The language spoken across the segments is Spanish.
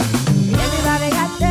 Everybody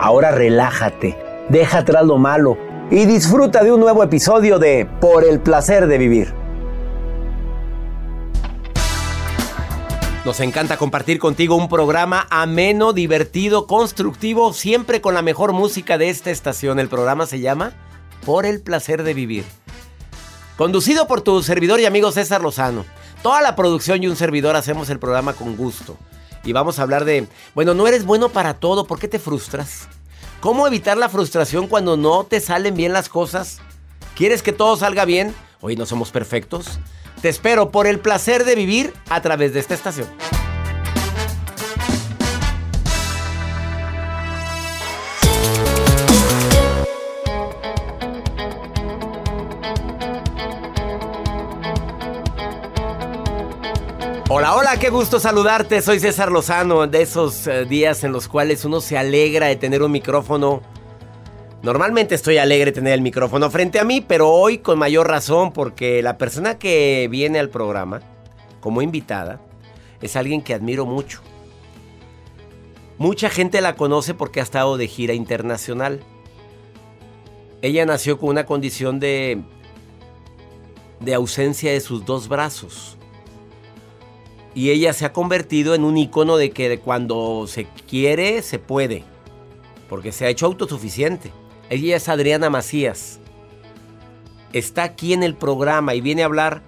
Ahora relájate, deja atrás lo malo y disfruta de un nuevo episodio de Por el placer de vivir. Nos encanta compartir contigo un programa ameno, divertido, constructivo, siempre con la mejor música de esta estación. El programa se llama Por el placer de vivir. Conducido por tu servidor y amigo César Lozano. Toda la producción y un servidor hacemos el programa con gusto y vamos a hablar de, bueno, no eres bueno para todo, ¿por qué te frustras? ¿Cómo evitar la frustración cuando no te salen bien las cosas? ¿Quieres que todo salga bien? Hoy no somos perfectos. Te espero por el placer de vivir a través de esta estación. Hola, hola, qué gusto saludarte. Soy César Lozano, de esos eh, días en los cuales uno se alegra de tener un micrófono. Normalmente estoy alegre de tener el micrófono frente a mí, pero hoy con mayor razón porque la persona que viene al programa como invitada es alguien que admiro mucho. Mucha gente la conoce porque ha estado de gira internacional. Ella nació con una condición de de ausencia de sus dos brazos y ella se ha convertido en un icono de que cuando se quiere, se puede. Porque se ha hecho autosuficiente. Ella es Adriana Macías. Está aquí en el programa y viene a hablar.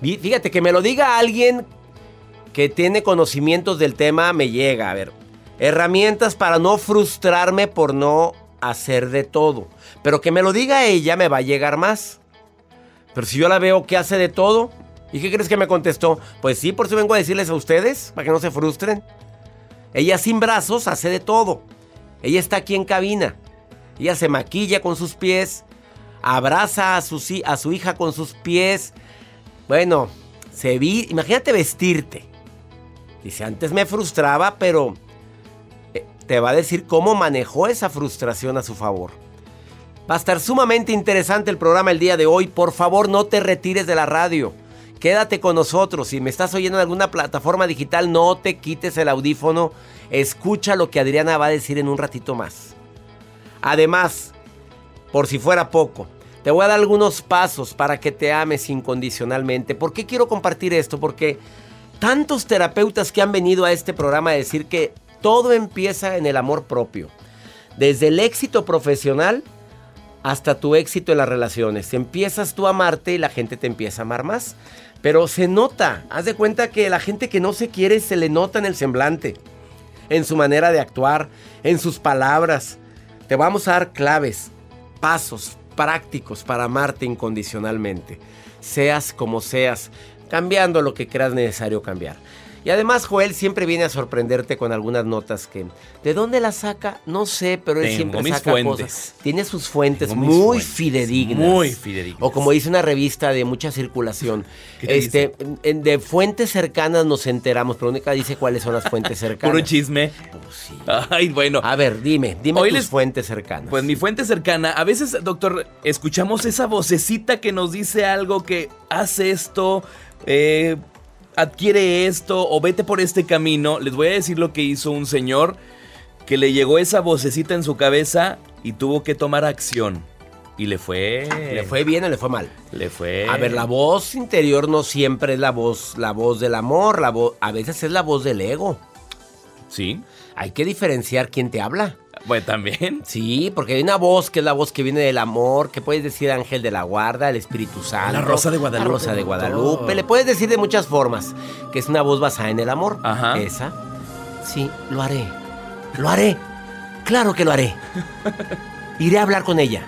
Fíjate, que me lo diga alguien que tiene conocimientos del tema, me llega. A ver, herramientas para no frustrarme por no hacer de todo. Pero que me lo diga ella, me va a llegar más. Pero si yo la veo que hace de todo, ¿Y qué crees que me contestó? Pues sí, por eso vengo a decirles a ustedes, para que no se frustren. Ella sin brazos hace de todo. Ella está aquí en cabina. Ella se maquilla con sus pies, abraza a su, a su hija con sus pies. Bueno, se vi, imagínate vestirte. Dice, antes me frustraba, pero eh, te va a decir cómo manejó esa frustración a su favor. Va a estar sumamente interesante el programa el día de hoy. Por favor, no te retires de la radio. Quédate con nosotros. Si me estás oyendo en alguna plataforma digital, no te quites el audífono. Escucha lo que Adriana va a decir en un ratito más. Además, por si fuera poco, te voy a dar algunos pasos para que te ames incondicionalmente. ¿Por qué quiero compartir esto? Porque tantos terapeutas que han venido a este programa a decir que todo empieza en el amor propio. Desde el éxito profesional hasta tu éxito en las relaciones. Empiezas tú a amarte y la gente te empieza a amar más. Pero se nota, haz de cuenta que la gente que no se quiere se le nota en el semblante, en su manera de actuar, en sus palabras. Te vamos a dar claves, pasos prácticos para amarte incondicionalmente. Seas como seas, cambiando lo que creas necesario cambiar. Y además Joel siempre viene a sorprenderte con algunas notas que... ¿De dónde las saca? No sé, pero él Tengo siempre mis saca fuentes. cosas. Tiene sus fuentes Tengo muy fuentes, fidedignas. muy fidedignas. O como dice una revista de mucha circulación. ¿Qué te este, en- de fuentes cercanas nos enteramos, pero nunca dice cuáles son las fuentes cercanas. Puro chisme. Pues sí. Ay, bueno. A ver, dime, dime Hoy tus les- fuentes cercanas. Pues mi fuente cercana, a veces, doctor, escuchamos esa vocecita que nos dice algo que hace esto, eh, adquiere esto o vete por este camino. Les voy a decir lo que hizo un señor que le llegó esa vocecita en su cabeza y tuvo que tomar acción. Y le fue... ¿Le fue bien o le fue mal? Le fue... A ver, la voz interior no siempre es la voz, la voz del amor, la voz, a veces es la voz del ego. Sí. Hay que diferenciar quién te habla. Bueno, también. Sí, porque hay una voz que es la voz que viene del amor, que puedes decir ángel de la guarda, el Espíritu Santo. La Rosa de Guadalupe, La Rosa de. Guadalupe. Le puedes decir de muchas formas, que es una voz basada en el amor. Ajá. Esa. Sí, lo haré. Lo haré. Claro que lo haré. Iré a hablar con ella.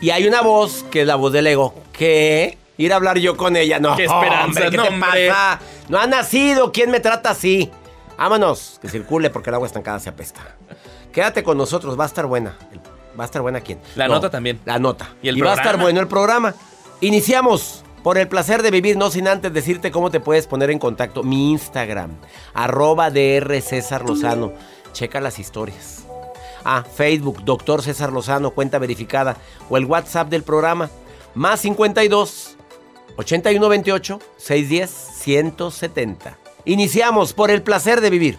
Y hay una voz que es la voz del ego. ¿Qué? Ir a hablar yo con ella. No, Qué esperanza, hombre, ¿qué no, te pasa? No ha nacido. ¿Quién me trata así? Vámonos, que circule porque el agua estancada se apesta. Quédate con nosotros, va a estar buena. Va a estar buena quién. La nota también. La nota. Y el va a estar bueno el programa. Iniciamos. Por el placer de vivir, no sin antes decirte cómo te puedes poner en contacto. Mi Instagram, arroba DR César Lozano. Checa las historias. Ah, Facebook, Doctor César Lozano, cuenta verificada. O el WhatsApp del programa, más 52 8128 610 170. Iniciamos por el placer de vivir.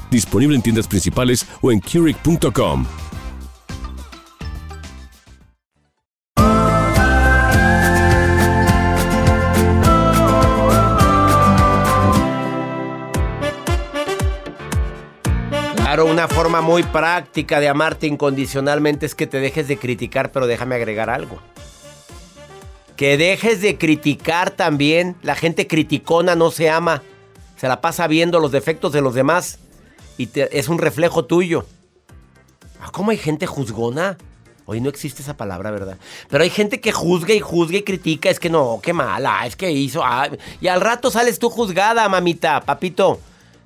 Disponible en tiendas principales o en Keurig.com. Claro, una forma muy práctica de amarte incondicionalmente es que te dejes de criticar, pero déjame agregar algo. Que dejes de criticar también. La gente criticona no se ama. Se la pasa viendo los defectos de los demás y es un reflejo tuyo. Ah, ¿Cómo hay gente juzgona? Hoy no existe esa palabra, ¿verdad? Pero hay gente que juzga y juzga y critica. Es que no, qué mala, es que hizo. ah, y al rato sales tú juzgada, mamita, papito.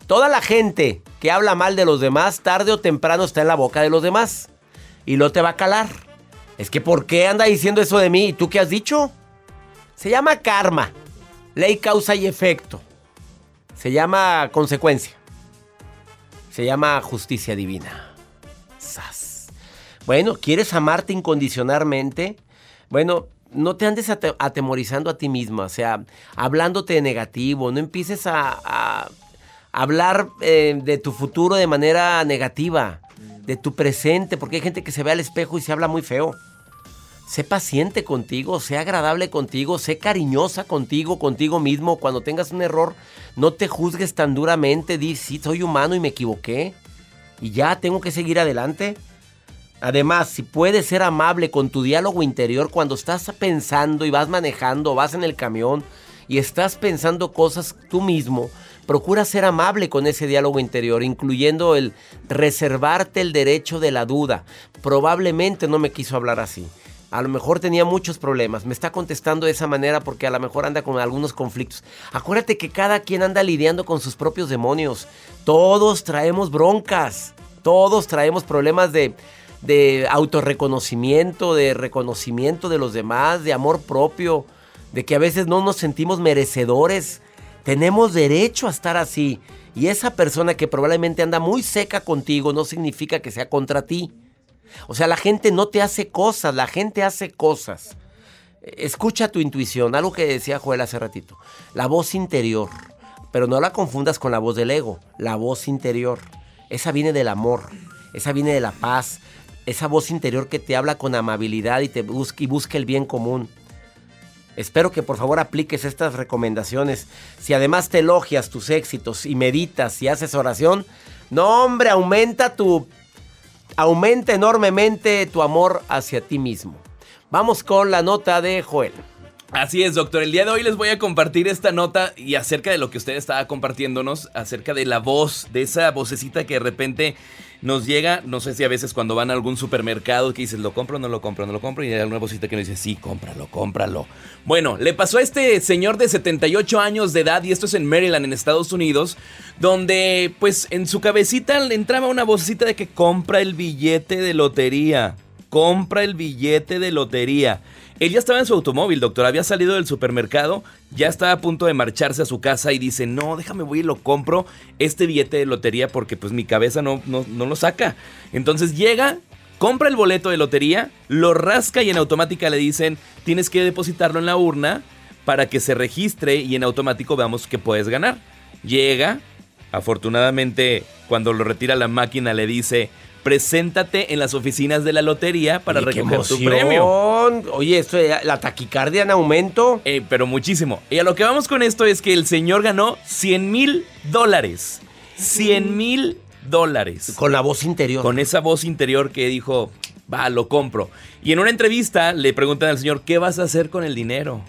Toda la gente que habla mal de los demás, tarde o temprano está en la boca de los demás. Y lo te va a calar. Es que ¿por qué anda diciendo eso de mí? ¿Y tú qué has dicho? Se llama karma. Ley, causa y efecto. Se llama consecuencia. Se llama justicia divina. Sas. Bueno, ¿quieres amarte incondicionalmente? Bueno, no te andes ate- atemorizando a ti misma, o sea, hablándote de negativo, no empieces a, a- hablar eh, de tu futuro de manera negativa, de tu presente, porque hay gente que se ve al espejo y se habla muy feo. Sé paciente contigo, sé agradable contigo, sé cariñosa contigo, contigo mismo. Cuando tengas un error, no te juzgues tan duramente. Di, sí, soy humano y me equivoqué. Y ya tengo que seguir adelante. Además, si puedes ser amable con tu diálogo interior cuando estás pensando y vas manejando, vas en el camión y estás pensando cosas tú mismo, procura ser amable con ese diálogo interior, incluyendo el reservarte el derecho de la duda. Probablemente no me quiso hablar así. A lo mejor tenía muchos problemas. Me está contestando de esa manera porque a lo mejor anda con algunos conflictos. Acuérdate que cada quien anda lidiando con sus propios demonios. Todos traemos broncas. Todos traemos problemas de, de autorreconocimiento, de reconocimiento de los demás, de amor propio, de que a veces no nos sentimos merecedores. Tenemos derecho a estar así. Y esa persona que probablemente anda muy seca contigo no significa que sea contra ti. O sea, la gente no te hace cosas, la gente hace cosas. Escucha tu intuición, algo que decía Joel hace ratito. La voz interior. Pero no la confundas con la voz del ego, la voz interior. Esa viene del amor, esa viene de la paz, esa voz interior que te habla con amabilidad y te busca y busca el bien común. Espero que por favor apliques estas recomendaciones. Si además te elogias tus éxitos y meditas y haces oración, no hombre, aumenta tu aumenta enormemente tu amor hacia ti mismo. Vamos con la nota de Joel. Así es, doctor. El día de hoy les voy a compartir esta nota y acerca de lo que usted estaba compartiéndonos, acerca de la voz, de esa vocecita que de repente nos llega, no sé si a veces cuando van a algún supermercado que dices, lo compro, no lo compro, no lo compro, y hay alguna vocecita que nos dice, sí, cómpralo, cómpralo. Bueno, le pasó a este señor de 78 años de edad, y esto es en Maryland, en Estados Unidos, donde pues en su cabecita le entraba una vocecita de que compra el billete de lotería, compra el billete de lotería. Él ya estaba en su automóvil, doctor, había salido del supermercado, ya estaba a punto de marcharse a su casa y dice, no, déjame voy y lo compro este billete de lotería porque pues mi cabeza no, no, no lo saca. Entonces llega, compra el boleto de lotería, lo rasca y en automática le dicen, tienes que depositarlo en la urna para que se registre y en automático veamos que puedes ganar. Llega, afortunadamente cuando lo retira la máquina le dice, preséntate en las oficinas de la lotería para Oye, recoger tu premio. Oye, esto de la taquicardia en aumento. Eh, pero muchísimo. Y a lo que vamos con esto es que el señor ganó 100 mil dólares. 100 mil dólares. Con la voz interior. Con esa voz interior que dijo, va, lo compro. Y en una entrevista le preguntan al señor, ¿qué vas a hacer con el dinero?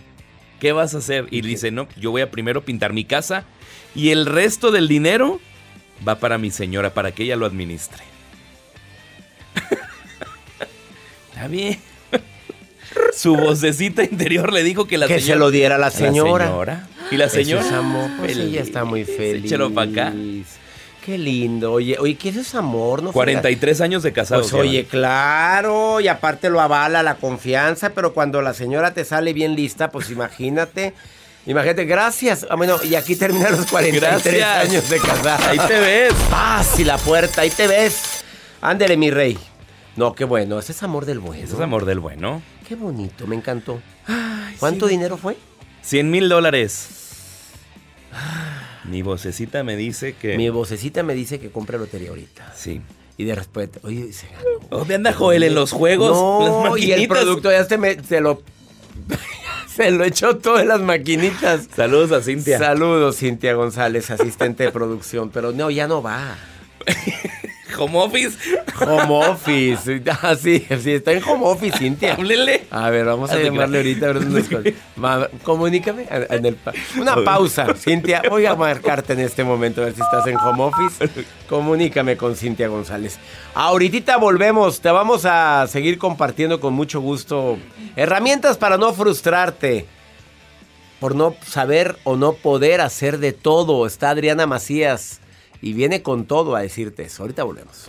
¿Qué vas a hacer? Y dice, no, yo voy a primero pintar mi casa y el resto del dinero va para mi señora, para que ella lo administre. Está bien. Su vocecita interior le dijo que la que señora... se lo diera a la señora. Y la Eso es señora... amor. Pues ella está muy feliz. Échalo pa' acá. Qué lindo. Oye, oye, ¿qué es amor? No 43 años de casados. Pues oye, claro, y aparte lo avala la confianza, pero cuando la señora te sale bien lista, pues imagínate. Imagínate, gracias. Ah, bueno, y aquí terminan los 43 Gracias. años de casada. Ahí te ves. Paz y la puerta, ahí te ves. Ándele, mi rey. No, qué bueno, ese es amor del bueno. Ese es amor del bueno. Qué bonito, me encantó. ¿Cuánto dinero fue? 100 mil dólares. Mi vocecita me dice que... Mi vocecita me dice que compre lotería ahorita. Sí. Y de respeto, oye, se ganó. ¿Dónde anda Joel en los juegos? No, las y el producto ya se, me, se lo se lo echó todo en las maquinitas. Saludos a Cintia. Saludos, Cintia González, asistente de producción. Pero no, ya no va. Home office. Home office. Ah, sí, sí, está en home office, Cintia. Háblele. A ver, vamos a llamarle ahorita a ver dónde está. Comunícame. en el pa- Una pausa, Cintia. Voy a marcarte en este momento a ver si estás en home office. Comunícame con Cintia González. Ahorita volvemos. Te vamos a seguir compartiendo con mucho gusto herramientas para no frustrarte. Por no saber o no poder hacer de todo. Está Adriana Macías y viene con todo a decirte eso. Ahorita volvemos.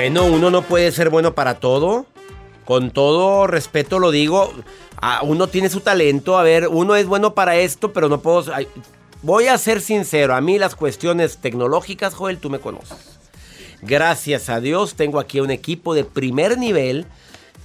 Bueno, uno no puede ser bueno para todo. Con todo respeto lo digo. uno tiene su talento. A ver, uno es bueno para esto, pero no puedo. voy a ser sincero. A mí las cuestiones tecnológicas, Joel, tú me conoces. Gracias a Dios tengo aquí un equipo de primer nivel.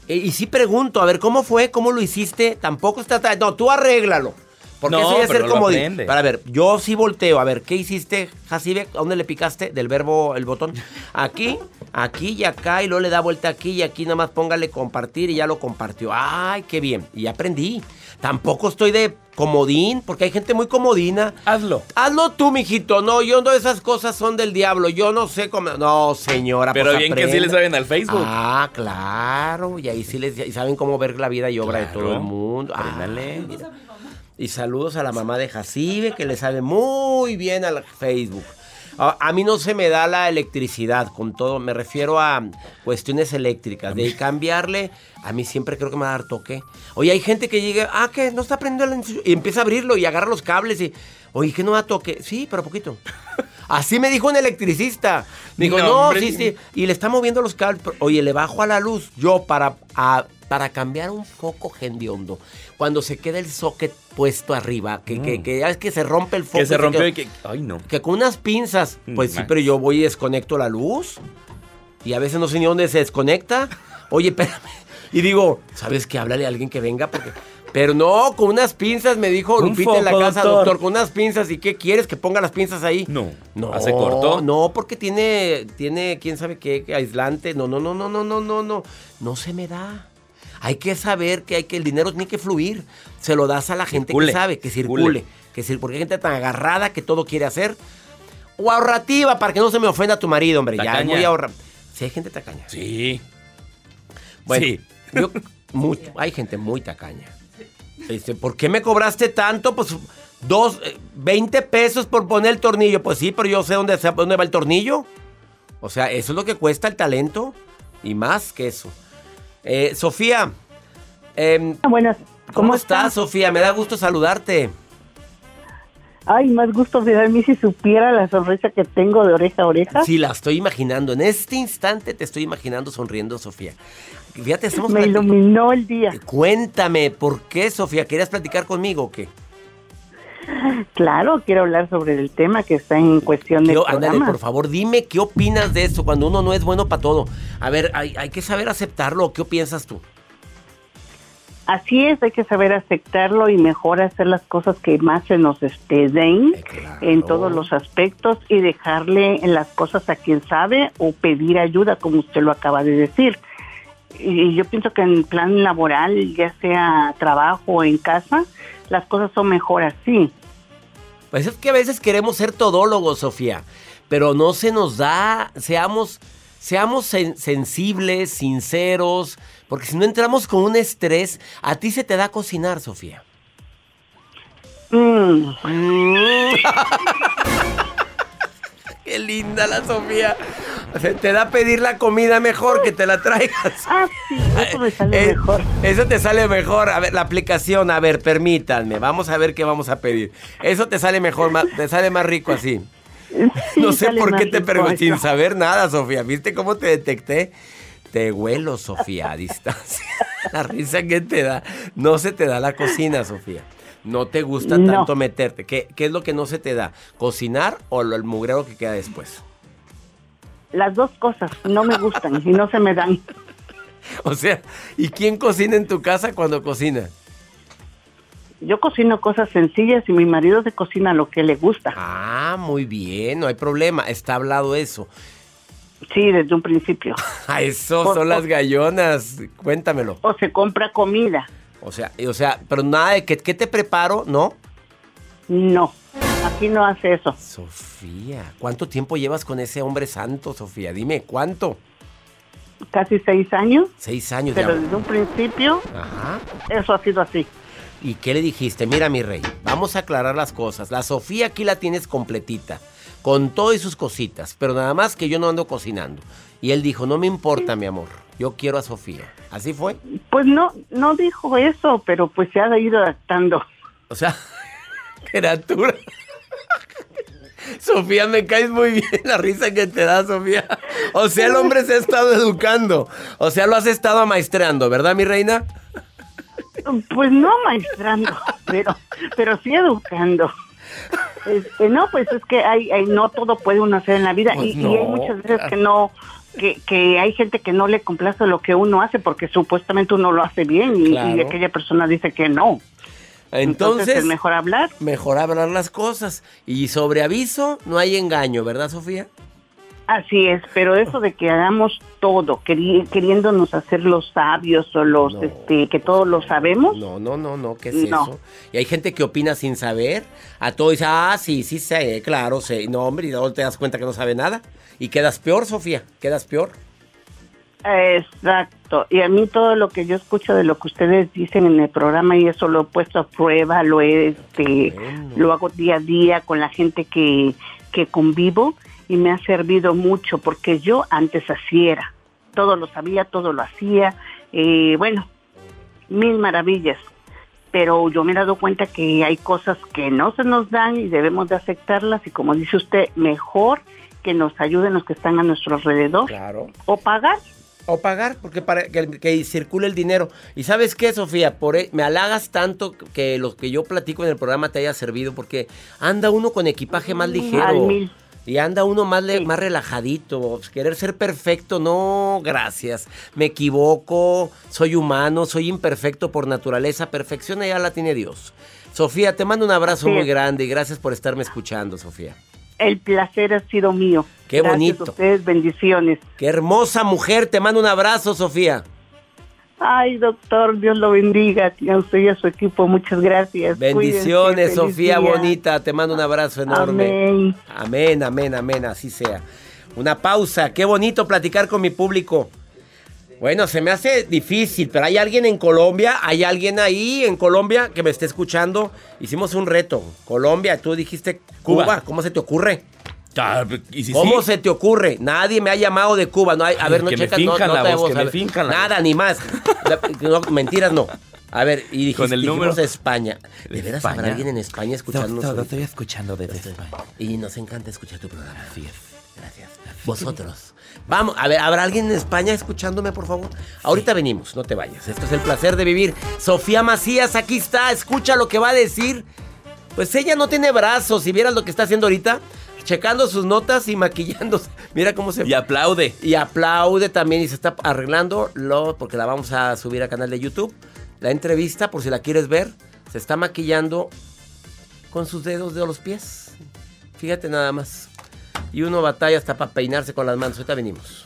E, y sí pregunto, a ver, ¿cómo fue? ¿Cómo lo hiciste? Tampoco está... No, tú arréglalo. Porque no, eso ya ser como Para ver, yo sí volteo. A ver, ¿qué hiciste, Jacibe? ¿A dónde le picaste del verbo el botón? Aquí, aquí y acá. Y luego le da vuelta aquí y aquí nada más póngale compartir y ya lo compartió. ¡Ay, qué bien! Y aprendí. Tampoco estoy de comodín, porque hay gente muy comodina. Hazlo. Hazlo tú, mijito. No, yo no, esas cosas son del diablo. Yo no sé cómo. No, señora. Pero pues bien que sí le saben al Facebook. Ah, claro. Y ahí sí les y saben cómo ver la vida y obra de todo el mundo. Ándale. Y saludos a la mamá de Jacibe, que le sabe muy bien al Facebook. A, mí no se me da la electricidad, con todo, me refiero a cuestiones eléctricas. De cambiarle, a mí siempre creo que me va a dar toque. Oye, hay gente que llega, ah, que no está prendiendo el y empieza a abrirlo y agarra los cables y, oye, que no da toque. Sí, pero poquito. Así me dijo un electricista. Me dijo, no, sí, sí. Y le está moviendo los cables. Oye, le bajo a la luz. Yo para, para cambiar un foco gendiondo cuando se queda el socket puesto arriba, que, que, mm. que, ya es que se rompe el foco. Que se y que. Ay, no. Que con unas pinzas. Mm, pues sí, pero yo voy y desconecto la luz. Y a veces no sé ni dónde se desconecta. Oye, espérame. Y digo, ¿sabes qué? Háblale a alguien que venga porque. Pero no, con unas pinzas, me dijo Lupita en la casa, doctor. con unas pinzas. ¿Y qué quieres? ¿Que ponga las pinzas ahí? No. No. ¿Hace corto? No, porque tiene, tiene, quién sabe qué, aislante. No, no, no, no, no, no, no, no. No se me da. Hay que saber que, hay que el dinero tiene que fluir. Se lo das a la gente que sabe, que circule. Que porque hay gente tan agarrada que todo quiere hacer. O ahorrativa para que no se me ofenda tu marido, hombre. Ya es muy ahorra. Sí, hay gente tacaña. Sí. Bueno, sí. hay gente muy tacaña. Dice, ¿por qué me cobraste tanto? Pues dos, 20 eh, pesos por poner el tornillo. Pues sí, pero yo sé dónde, dónde va el tornillo. O sea, eso es lo que cuesta el talento. Y más que eso. Eh, Sofía. Eh, Buenas. ¿Cómo, estás, Sofía? Me da gusto saludarte. Ay, más gusto de mí si supiera la sonrisa que tengo de oreja a oreja. Sí, la estoy imaginando. En este instante te estoy imaginando sonriendo, Sofía. Fíjate, estamos Me iluminó el día. Cuéntame, ¿por qué, Sofía? ¿Querías platicar conmigo o qué? Claro, quiero hablar sobre el tema que está en cuestión de Ándale, por favor, dime qué opinas de eso cuando uno no es bueno para todo. A ver, hay, hay que saber aceptarlo. ¿Qué piensas tú? Así es, hay que saber aceptarlo y mejor hacer las cosas que más se nos este, den Eh, claro. en todos los aspectos y dejarle las cosas a quien sabe o pedir ayuda, como usted lo acaba de decir. Y yo pienso que en plan laboral, ya sea trabajo o en casa, las cosas son mejor así. Pues es que a veces queremos ser todólogos, Sofía, pero no se nos da, seamos, seamos sen- sensibles, sinceros, porque si no entramos con un estrés, a ti se te da cocinar, Sofía. Mm, Qué linda la Sofía. Se te da pedir la comida mejor que te la traigas. ah, sí, eso me sale Eh, mejor. Eso te sale mejor. A ver, la aplicación, a ver, permítanme. Vamos a ver qué vamos a pedir. Eso te sale mejor, te sale más rico así. Sí, no sé por qué te pregunté, sin saber nada, Sofía. ¿Viste cómo te detecté? Te huelo, Sofía, a distancia. la risa que te da. No se te da la cocina, Sofía. No te gusta No. tanto meterte. ¿Qué, qué es lo que no se te da? ¿Cocinar o lo- el mugrero que queda después? Las dos cosas no me gustan y no se me dan. O sea, ¿y quién cocina en tu casa cuando cocina? Yo cocino cosas sencillas y mi marido se cocina lo que le gusta. Ah, muy bien, no hay problema. Está hablado eso. Sí, desde un principio. A eso son las gallonas. Cuéntamelo. O se compra comida. O sea, o sea, pero nada de que, ¿qué te preparo, ¿no? No, aquí no hace eso. Sofía, ¿cuánto tiempo llevas con ese hombre santo, Sofía? Dime, ¿cuánto? Casi seis años, Seis años pero desde un principio Ajá. eso ha sido así. ¿Y qué le dijiste? Mira, mi rey, vamos a aclarar las cosas. La Sofía aquí la tienes completita, con todo y sus cositas, pero nada más que yo no ando cocinando. Y él dijo, no me importa, mi amor, yo quiero a Sofía. ¿Así fue? Pues no, no dijo eso, pero pues se ha ido adaptando. O sea, criatura. Sofía, me caes muy bien la risa que te da, Sofía. O sea, el hombre se ha estado educando. O sea, lo has estado amaestreando, ¿verdad, mi reina? Pues no maestrando, pero, pero sí educando. Este, no, pues es que hay, hay- no todo puede uno hacer en la vida Pues y, y hay muchas veces claro. que no, que, que hay gente que no le complace lo que uno hace porque supuestamente uno lo hace bien y, Claro. y aquella persona dice que no. Entonces, es mejor hablar. mejor hablar las cosas. Y sobre aviso, no hay engaño, ¿verdad, Sofía? Así es, pero eso de que hagamos todo, queri- queriéndonos hacer los sabios o los No. este, que todos lo sabemos, No, no, no, no, ¿qué es No. eso? Y hay gente que opina sin saber. A todo dice, ah, sí, sí sé, claro, sé. No, hombre, y luego te das cuenta que no sabe nada. Y quedas peor, Sofía, quedas peor. Exacto. Y a mí todo lo que yo escucho de lo que ustedes dicen en el programa y eso lo he puesto a prueba, lo he, este, Bueno. lo hago día a día con la gente que, que convivo y me ha servido mucho porque yo antes así era. Todo lo sabía, todo lo hacía. eh, bueno, mil maravillas. Pero yo me he dado cuenta que hay cosas que no se nos dan y debemos de aceptarlas y como dice usted, mejor que nos ayuden los que están a nuestro alrededor Claro. o pagar. O pagar, porque para que, que circule el dinero. Y sabes qué, Sofía, por e- me halagas tanto que lo que yo platico en el programa te haya servido, porque anda uno con equipaje más ligero. Al mil. Y anda uno más, Sí. más relajadito. Querer ser perfecto, no, gracias. Me equivoco, soy humano, soy imperfecto por naturaleza. Perfección ya la tiene Dios. Sofía, te mando un abrazo muy grande y gracias por estarme escuchando, Sofía. El placer ha sido mío. Qué Gracias bonito. a ustedes, bendiciones. Qué hermosa mujer, te mando un abrazo, Sofía. Ay, doctor, Dios lo bendiga. A usted y a su equipo, muchas gracias. Bendiciones, Cuídense, Sofía día. bonita. Te mando un abrazo enorme. Amén. Amén, amén, amén, así sea. Una pausa. Qué bonito platicar con mi público. Bueno, se me hace difícil, pero hay alguien en Colombia, hay alguien ahí en Colombia que me esté escuchando. Hicimos un reto. Colombia, tú dijiste Cuba. Cuba. ¿Cómo se te ocurre? Ah, ¿y si ¿Cómo sí? se te ocurre? Nadie me ha llamado de Cuba. No hay, a Ay, ver, no que me checas, no, no la voz, voz, que a me ver. finjan la Nada, ni más. No, mentiras no. A ver, y dijiste, Con el dijimos número. España. ¿De veras España. habrá alguien en España escuchándonos? Todo, ahorita? estoy escuchando desde España. Y nos encanta escuchar tu programa. Gracias. Vosotros. Vamos, a ver, ¿habrá alguien en España escuchándome, por favor? Ahorita venimos, no te vayas. Esto es el placer de vivir. Sofía Macías, aquí está, escucha lo que va a decir. Pues ella no tiene brazos, si vieras lo que está haciendo ahorita, checando sus notas y maquillándose. Mira cómo se... Y aplaude. Y aplaude también y se está arreglando lo, porque la vamos a subir al canal de YouTube. la entrevista, por si la quieres ver, se está maquillando con sus dedos de los pies. Fíjate nada más. Y uno batalla hasta para peinarse con las manos. Ahorita venimos.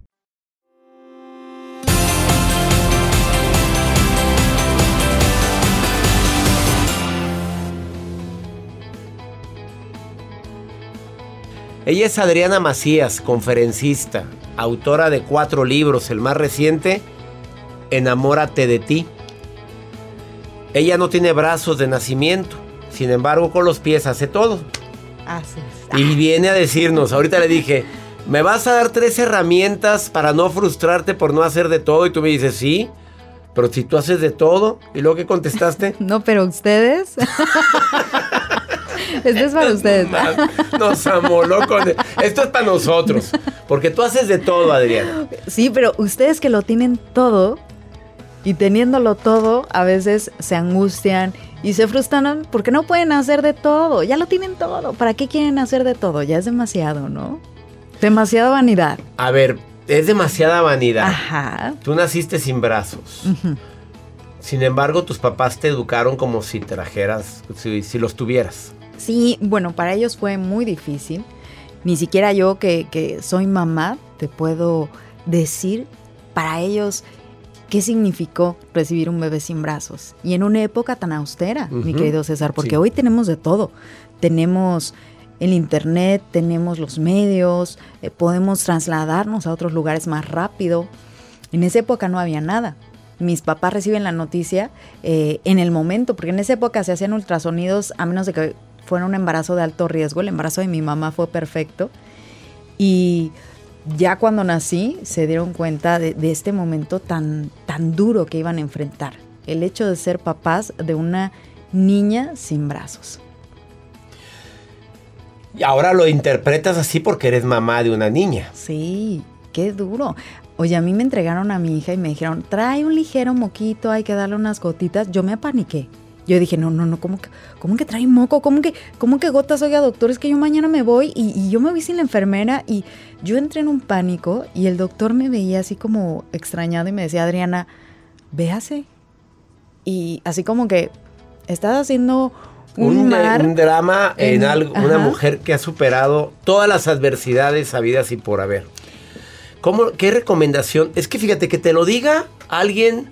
Ella es Adriana Macías, conferencista, autora de cuatro libros, el más reciente, Enamórate de ti. Ella no tiene brazos de nacimiento, sin embargo con los pies hace todo. Y viene a decirnos, ahorita le dije, ¿me vas a dar tres herramientas para no frustrarte por no hacer de todo? Y tú me dices, sí. Pero si tú haces de todo, ¿y luego qué contestaste? no, pero ustedes. Esto es para ustedes. Nos amoló con... Esto es para nosotros. Porque tú haces de todo, Adriana. Sí, pero ustedes que lo tienen todo y teniéndolo todo, a veces se angustian y se frustran porque no pueden hacer de todo. Ya lo tienen todo. ¿Para qué quieren hacer de todo? Ya es demasiado, ¿no? Demasiada vanidad. A ver, es demasiada vanidad. Ajá. Tú naciste sin brazos. Sin embargo, tus papás te educaron como si trajeras, si los tuvieras. Sí, bueno, para ellos fue muy difícil. Ni siquiera yo que, soy mamá te puedo decir para ellos qué significó recibir un bebé sin brazos. Y en una época tan austera, mi querido César, porque hoy tenemos de todo. Tenemos el Internet, tenemos los medios, eh, podemos trasladarnos a otros lugares más rápido. En esa época no había nada. Mis papás reciben la noticia eh, en el momento, porque en esa época se hacían ultrasonidos a menos de que fue un embarazo de alto riesgo. El embarazo de mi mamá fue perfecto. Y ya cuando nací se dieron cuenta de, este momento tan, tan duro que iban a enfrentar. El hecho de ser papás de una niña sin brazos. Y ahora lo interpretas así porque eres mamá de una niña. Sí, qué duro. Oye, a mí me entregaron a mi hija y me dijeron, trae un ligero moquito, hay que darle unas gotitas. Yo me apaniqué. Yo dije, no, no, no, ¿cómo que, cómo que trae moco? ¿Cómo que, cómo que gotas? Oiga, doctor, es que yo mañana me voy y, yo me vi sin la enfermera y yo entré en un pánico y el doctor me veía así como extrañado y me decía, Adriana, véase. Y así como que estás haciendo un, drama en, algo, una mujer que ha superado todas las adversidades habidas y por haber. ¿Cómo, ¿Qué recomendación? Es que fíjate que te lo diga alguien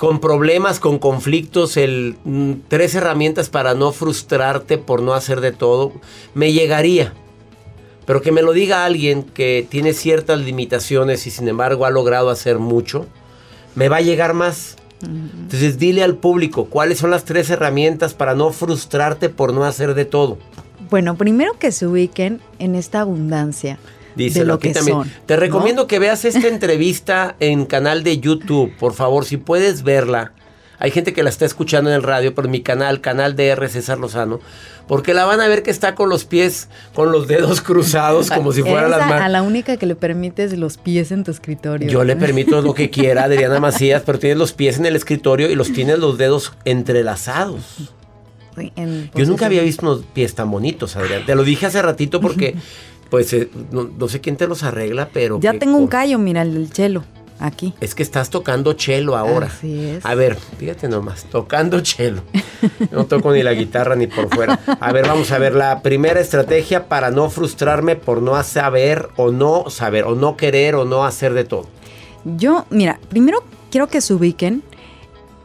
con problemas, con conflictos, el mm, tres herramientas para no frustrarte por no hacer de todo, me llegaría. Pero que me lo diga alguien que tiene ciertas limitaciones y sin embargo ha logrado hacer mucho, me va a llegar más. Entonces dile al público cuáles son las tres herramientas para no frustrarte por no hacer de todo. Bueno, primero que se ubiquen en esta abundancia. De lo que también. son. Te ¿no? recomiendo que veas esta entrevista en canal de YouTube, por favor, si puedes verla. Hay gente que la está escuchando en el radio, pero en mi canal, canal de R. César Lozano, porque la van a ver que está con los pies, con los dedos cruzados, como si fueran Eres las manos. a la única que le permites los pies en tu escritorio. Yo le permito lo que quiera Adriana Macías, pero tienes los pies en el escritorio y los tienes los dedos entrelazados. Yo nunca había visto unos pies tan bonitos, Adrián. Te lo dije hace ratito porque, pues, eh, no, no sé quién te los arregla, pero... Ya tengo un callo, mira, el del chelo, aquí. Es que estás tocando chelo ahora. Así es. A ver, fíjate nomás, tocando chelo. No toco ni la guitarra ni por fuera. A ver, vamos a ver la primera estrategia para no frustrarme por no saber o no saber o no querer o no hacer de todo. Yo, mira, primero quiero que se ubiquen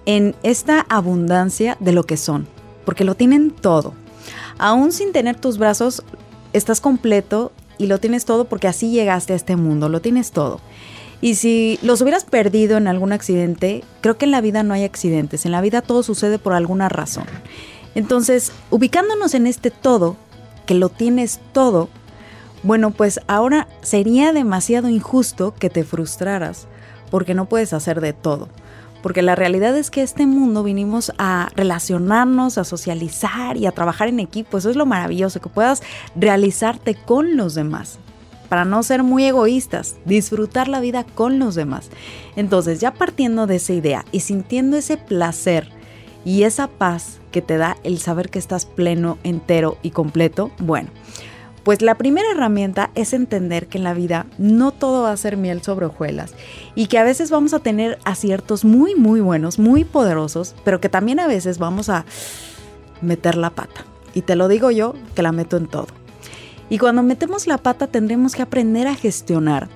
en esta abundancia de lo que son, porque lo tienen todo. Aún sin tener tus brazos, estás completo y lo tienes todo porque así llegaste a este mundo, lo tienes todo. Y si los hubieras perdido en algún accidente, creo que en la vida no hay accidentes, en la vida todo sucede por alguna razón. Entonces, ubicándonos en este todo, que lo tienes todo, bueno, pues ahora sería demasiado injusto que te frustraras porque no puedes hacer de todo. Porque la realidad es que este mundo vinimos a relacionarnos, a socializar y a trabajar en equipo. Eso es lo maravilloso, que puedas realizarte con los demás. Para no ser muy egoístas, disfrutar la vida con los demás. Entonces, ya partiendo de esa idea y sintiendo ese placer y esa paz que te da el saber que estás pleno, entero y completo, bueno, pues la primera herramienta es entender que en la vida no todo va a ser miel sobre hojuelas y que a veces vamos a tener aciertos muy, muy buenos, muy poderosos, pero que también a veces vamos a meter la pata. Y te lo digo yo, que la meto en todo. Y cuando metemos la pata tendremos que aprender a gestionar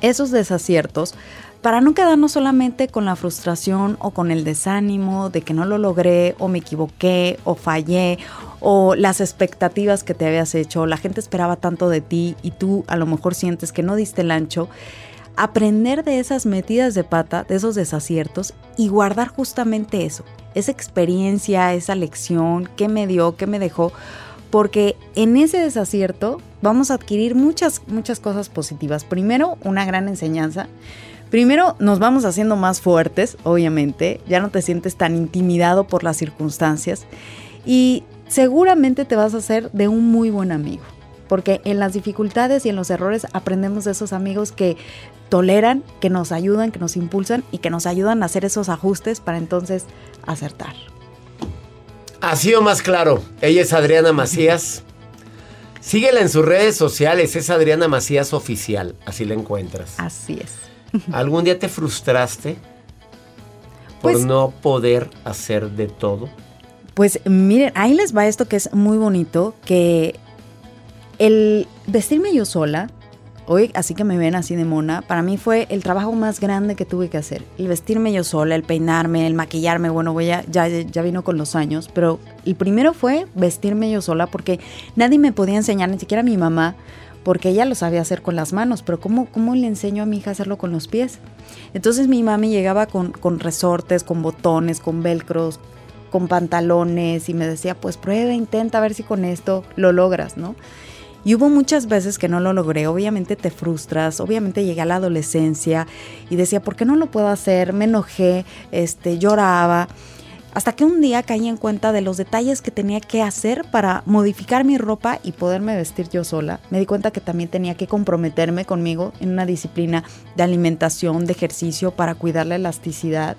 esos desaciertos para no quedarnos solamente con la frustración o con el desánimo de que no lo logré o me equivoqué o fallé o las expectativas que te habías hecho, la gente esperaba tanto de ti y tú a lo mejor sientes que no diste el ancho. Aprender de esas metidas de pata, de esos desaciertos y guardar justamente eso, esa experiencia, esa lección, qué me dio, qué me dejó, porque en ese desacierto vamos a adquirir muchas, muchas cosas positivas. Primero, una gran enseñanza. Primero, nos vamos haciendo más fuertes, obviamente. Ya no te sientes tan intimidado por las circunstancias. Y seguramente te vas a hacer de un muy buen amigo. Porque en las dificultades y en los errores aprendemos de esos amigos que toleran, que nos ayudan, que nos impulsan y que nos ayudan a hacer esos ajustes para entonces acertar. Así o más claro, ella es Adriana Macías. Síguela en sus redes sociales, es Adriana Macías Oficial, así la encuentras. Así es. ¿Algún día te frustraste por Pues- no poder hacer de todo? Pues miren, ahí les va esto que es muy bonito, que el vestirme yo sola, hoy así que me ven así de mona, para mí fue el trabajo más grande que tuve que hacer. El vestirme yo sola, el peinarme, el maquillarme, bueno, voy a- ya, ya vino con los años, pero el primero fue vestirme yo sola porque nadie me podía enseñar, ni siquiera mi mamá, porque ella lo sabía hacer con las manos, pero ¿cómo, cómo le enseño a mi hija a hacerlo con los pies? Entonces mi mami llegaba con, con resortes, con botones, con velcros, con pantalones y me decía, pues prueba, intenta a ver si con esto lo logras, ¿no? Y hubo muchas veces que no lo logré, obviamente te frustras, obviamente llegué a la adolescencia y decía, ¿por qué no lo puedo hacer? Me enojé, este, lloraba. Hasta que un día caí en cuenta de los detalles que tenía que hacer para modificar mi ropa y poderme vestir yo sola. Me di cuenta que también tenía que comprometerme conmigo en una disciplina de alimentación, de ejercicio para cuidar la elasticidad.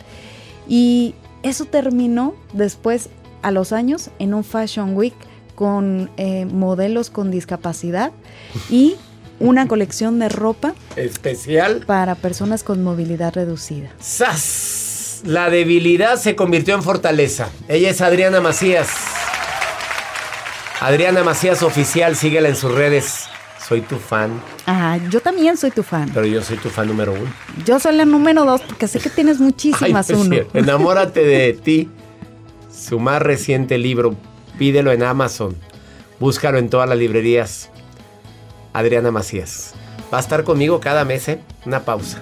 Y eso terminó después, a los años, en un Fashion Week con eh, modelos con discapacidad y una colección de ropa Especial. para personas con movilidad reducida. ¡Sas! La debilidad se convirtió en fortaleza. Ella es Adriana Macías. Adriana Macías Oficial, síguela en sus redes. Soy tu fan, Ah, yo también soy tu fan. pero yo soy tu fan número uno. Yo soy la número dos porque sé que tienes muchísimas Ay, no es uno. Enamórate de ti. Su más reciente libro. Pídelo en Amazon. Búscalo en todas las librerías. Adriana Macías. Va a estar conmigo cada mes, ¿eh? Una pausa.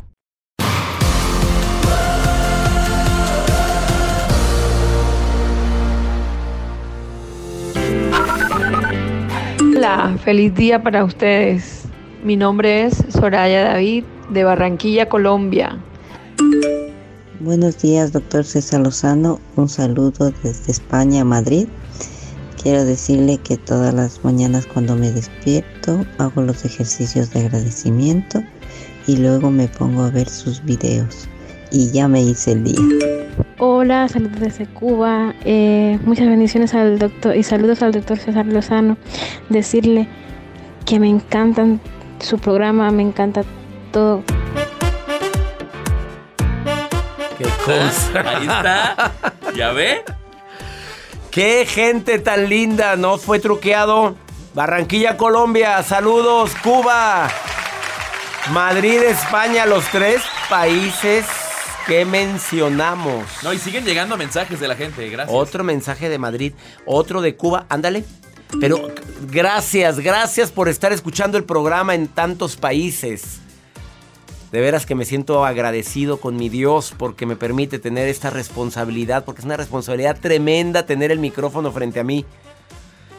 Feliz día para ustedes. Mi nombre es Soraya David de Barranquilla, Colombia. Buenos días, doctor César Lozano. Un saludo desde España, Madrid. Quiero decirle que todas las mañanas cuando me despierto hago los ejercicios de agradecimiento y luego me pongo a ver sus videos. Y ya me hice el día. Hola, saludos desde Cuba. Eh, muchas bendiciones al doctor y saludos al doctor César Lozano. Decirle que me encantan su programa, me encanta todo. ¿Qué cosa? Ahí está. ¿Ya ve? ¡Qué gente tan linda! No fue truqueado. Barranquilla, Colombia. Saludos, Cuba. Madrid, España, los tres países que mencionamos. No, y siguen llegando mensajes de la gente, gracias. Otro mensaje de Madrid, otro de Cuba, ándale. Pero gracias, gracias por estar escuchando el programa en tantos países. De veras que me siento agradecido con mi Dios porque me permite tener esta responsabilidad, porque es una responsabilidad tremenda tener el micrófono frente a mí.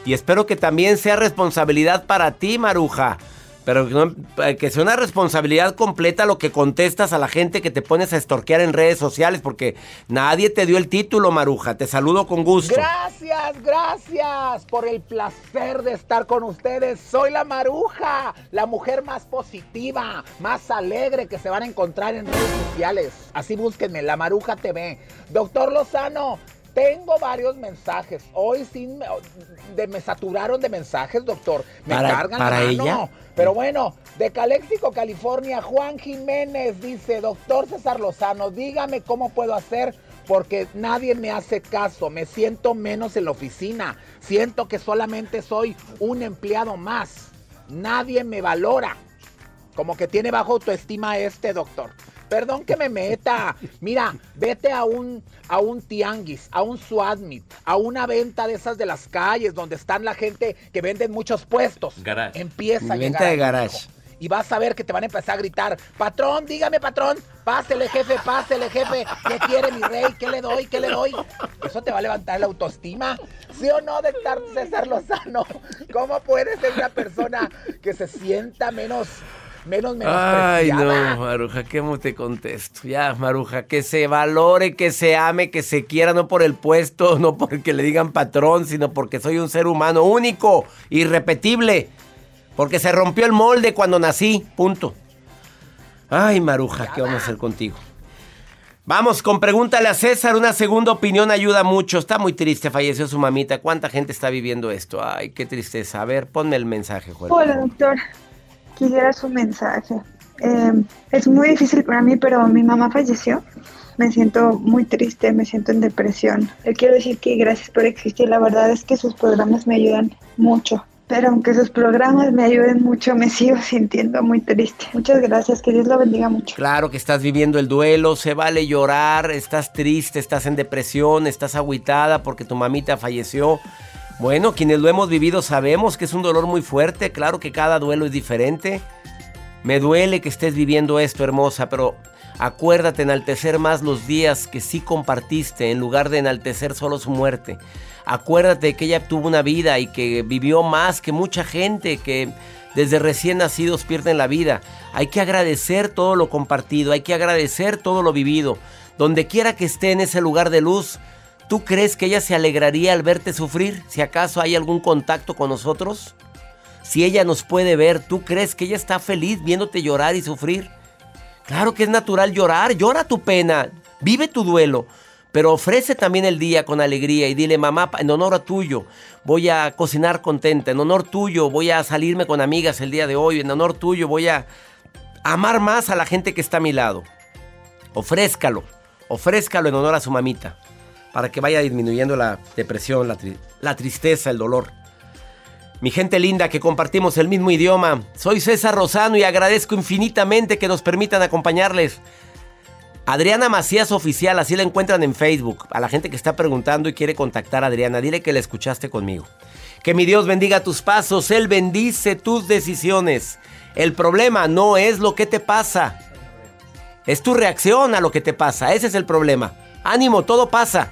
Y espero que también sea responsabilidad para ti, Maruja. Pero que, no- eh, que sea una responsabilidad completa lo que contestas a la gente que te pones a estorquear en redes sociales, porque nadie te dio el título, Maruja. Te saludo con gusto. Gracias, gracias por el placer de estar con ustedes. Soy la Maruja, la mujer más positiva, más alegre que se van a encontrar en redes sociales. Así búsquenme, la Maruja TV. Doctor Lozano, tengo varios mensajes. Hoy sí me, de- me saturaron de mensajes, doctor. Me ¿Para- cargan la para mano. ella? Pero bueno, de Caléxico, California, Juan Jiménez dice, doctor César Lozano, dígame cómo puedo hacer porque nadie me hace caso, me siento menos en la oficina, siento que solamente soy un empleado más, nadie me valora. Como que tiene bajo autoestima este doctor. Perdón que me meta. Mira, vete a un, a un tianguis, a un Suadmit, a una venta de esas de las calles donde están la gente que venden muchos puestos. Garage. Empieza a Venta llegar de garage. hijo. Y vas a ver que te van a empezar a gritar, patrón, dígame patrón, pásele jefe, pásele jefe, ¿qué quiere mi rey? ¿Qué le doy? ¿Qué le doy? Eso te va a levantar la autoestima. ¿Sí o no, doctor César Lozano? ¿Cómo puede ser una persona que se sienta menos, menos Ay, menospreciada? no, Maruja, ¿cómo te contesto? Ya, Maruja, que se valore, que se ame, que se quiera, no por el puesto, no porque le digan patrón, sino porque soy un ser humano único, irrepetible. Porque se rompió el molde cuando nací, punto. Ay, Maruja, ¿qué vamos a hacer contigo? Vamos, con pregúntale a César, una segunda opinión ayuda mucho. Está muy triste, falleció su mamita. ¿Cuánta gente está viviendo esto? Ay, qué tristeza. A ver, ponme el mensaje, Juan. Hola, doctor. Quisiera su mensaje. Eh, es muy difícil para mí, pero mi mamá falleció. Me siento muy triste, me siento en depresión. Le quiero decir que gracias por existir. La verdad es que sus programas me ayudan mucho. Pero aunque sus programas me ayuden mucho, me sigo sintiendo muy triste. Muchas gracias, que Dios lo bendiga mucho. Claro que estás viviendo el duelo, se vale llorar, estás triste, estás en depresión, estás agüitada porque tu mamita falleció. Bueno, quienes lo hemos vivido sabemos que es un dolor muy fuerte, claro que cada duelo es diferente. Me duele que estés viviendo esto, hermosa, pero acuérdate enaltecer más los días que sí compartiste en lugar de enaltecer solo su muerte. Acuérdate que ella tuvo una vida y que vivió más que mucha gente que desde recién nacidos pierden la vida. Hay que agradecer todo lo compartido, hay que agradecer todo lo vivido. Donde quiera que esté en ese lugar de luz, ¿Tú crees que ella se alegraría al verte sufrir? Si acaso hay algún contacto con nosotros. Si ella nos puede ver, ¿tú crees que ella está feliz viéndote llorar y sufrir? Claro que es natural llorar, llora tu pena, vive tu duelo, pero ofrece también el día con alegría y dile, mamá, en honor a tuyo, voy a cocinar contenta, en honor tuyo, voy a salirme con amigas el día de hoy, en honor tuyo, voy a amar más a la gente que está a mi lado. Ofrézcalo, ofrézcalo en honor a su mamita para que vaya disminuyendo la depresión, la, tristeza, el dolor. Mi gente linda que compartimos el mismo idioma, soy César Rosano y agradezco infinitamente que nos permitan acompañarles. Adriana Macías Oficial, así la encuentran en Facebook. A la gente que está preguntando y quiere contactar a Adriana, dile que la escuchaste conmigo. Que mi Dios bendiga tus pasos, Él bendice tus decisiones. El problema no es lo que te pasa, es tu reacción a lo que te pasa, ese es el problema. Ánimo, todo pasa.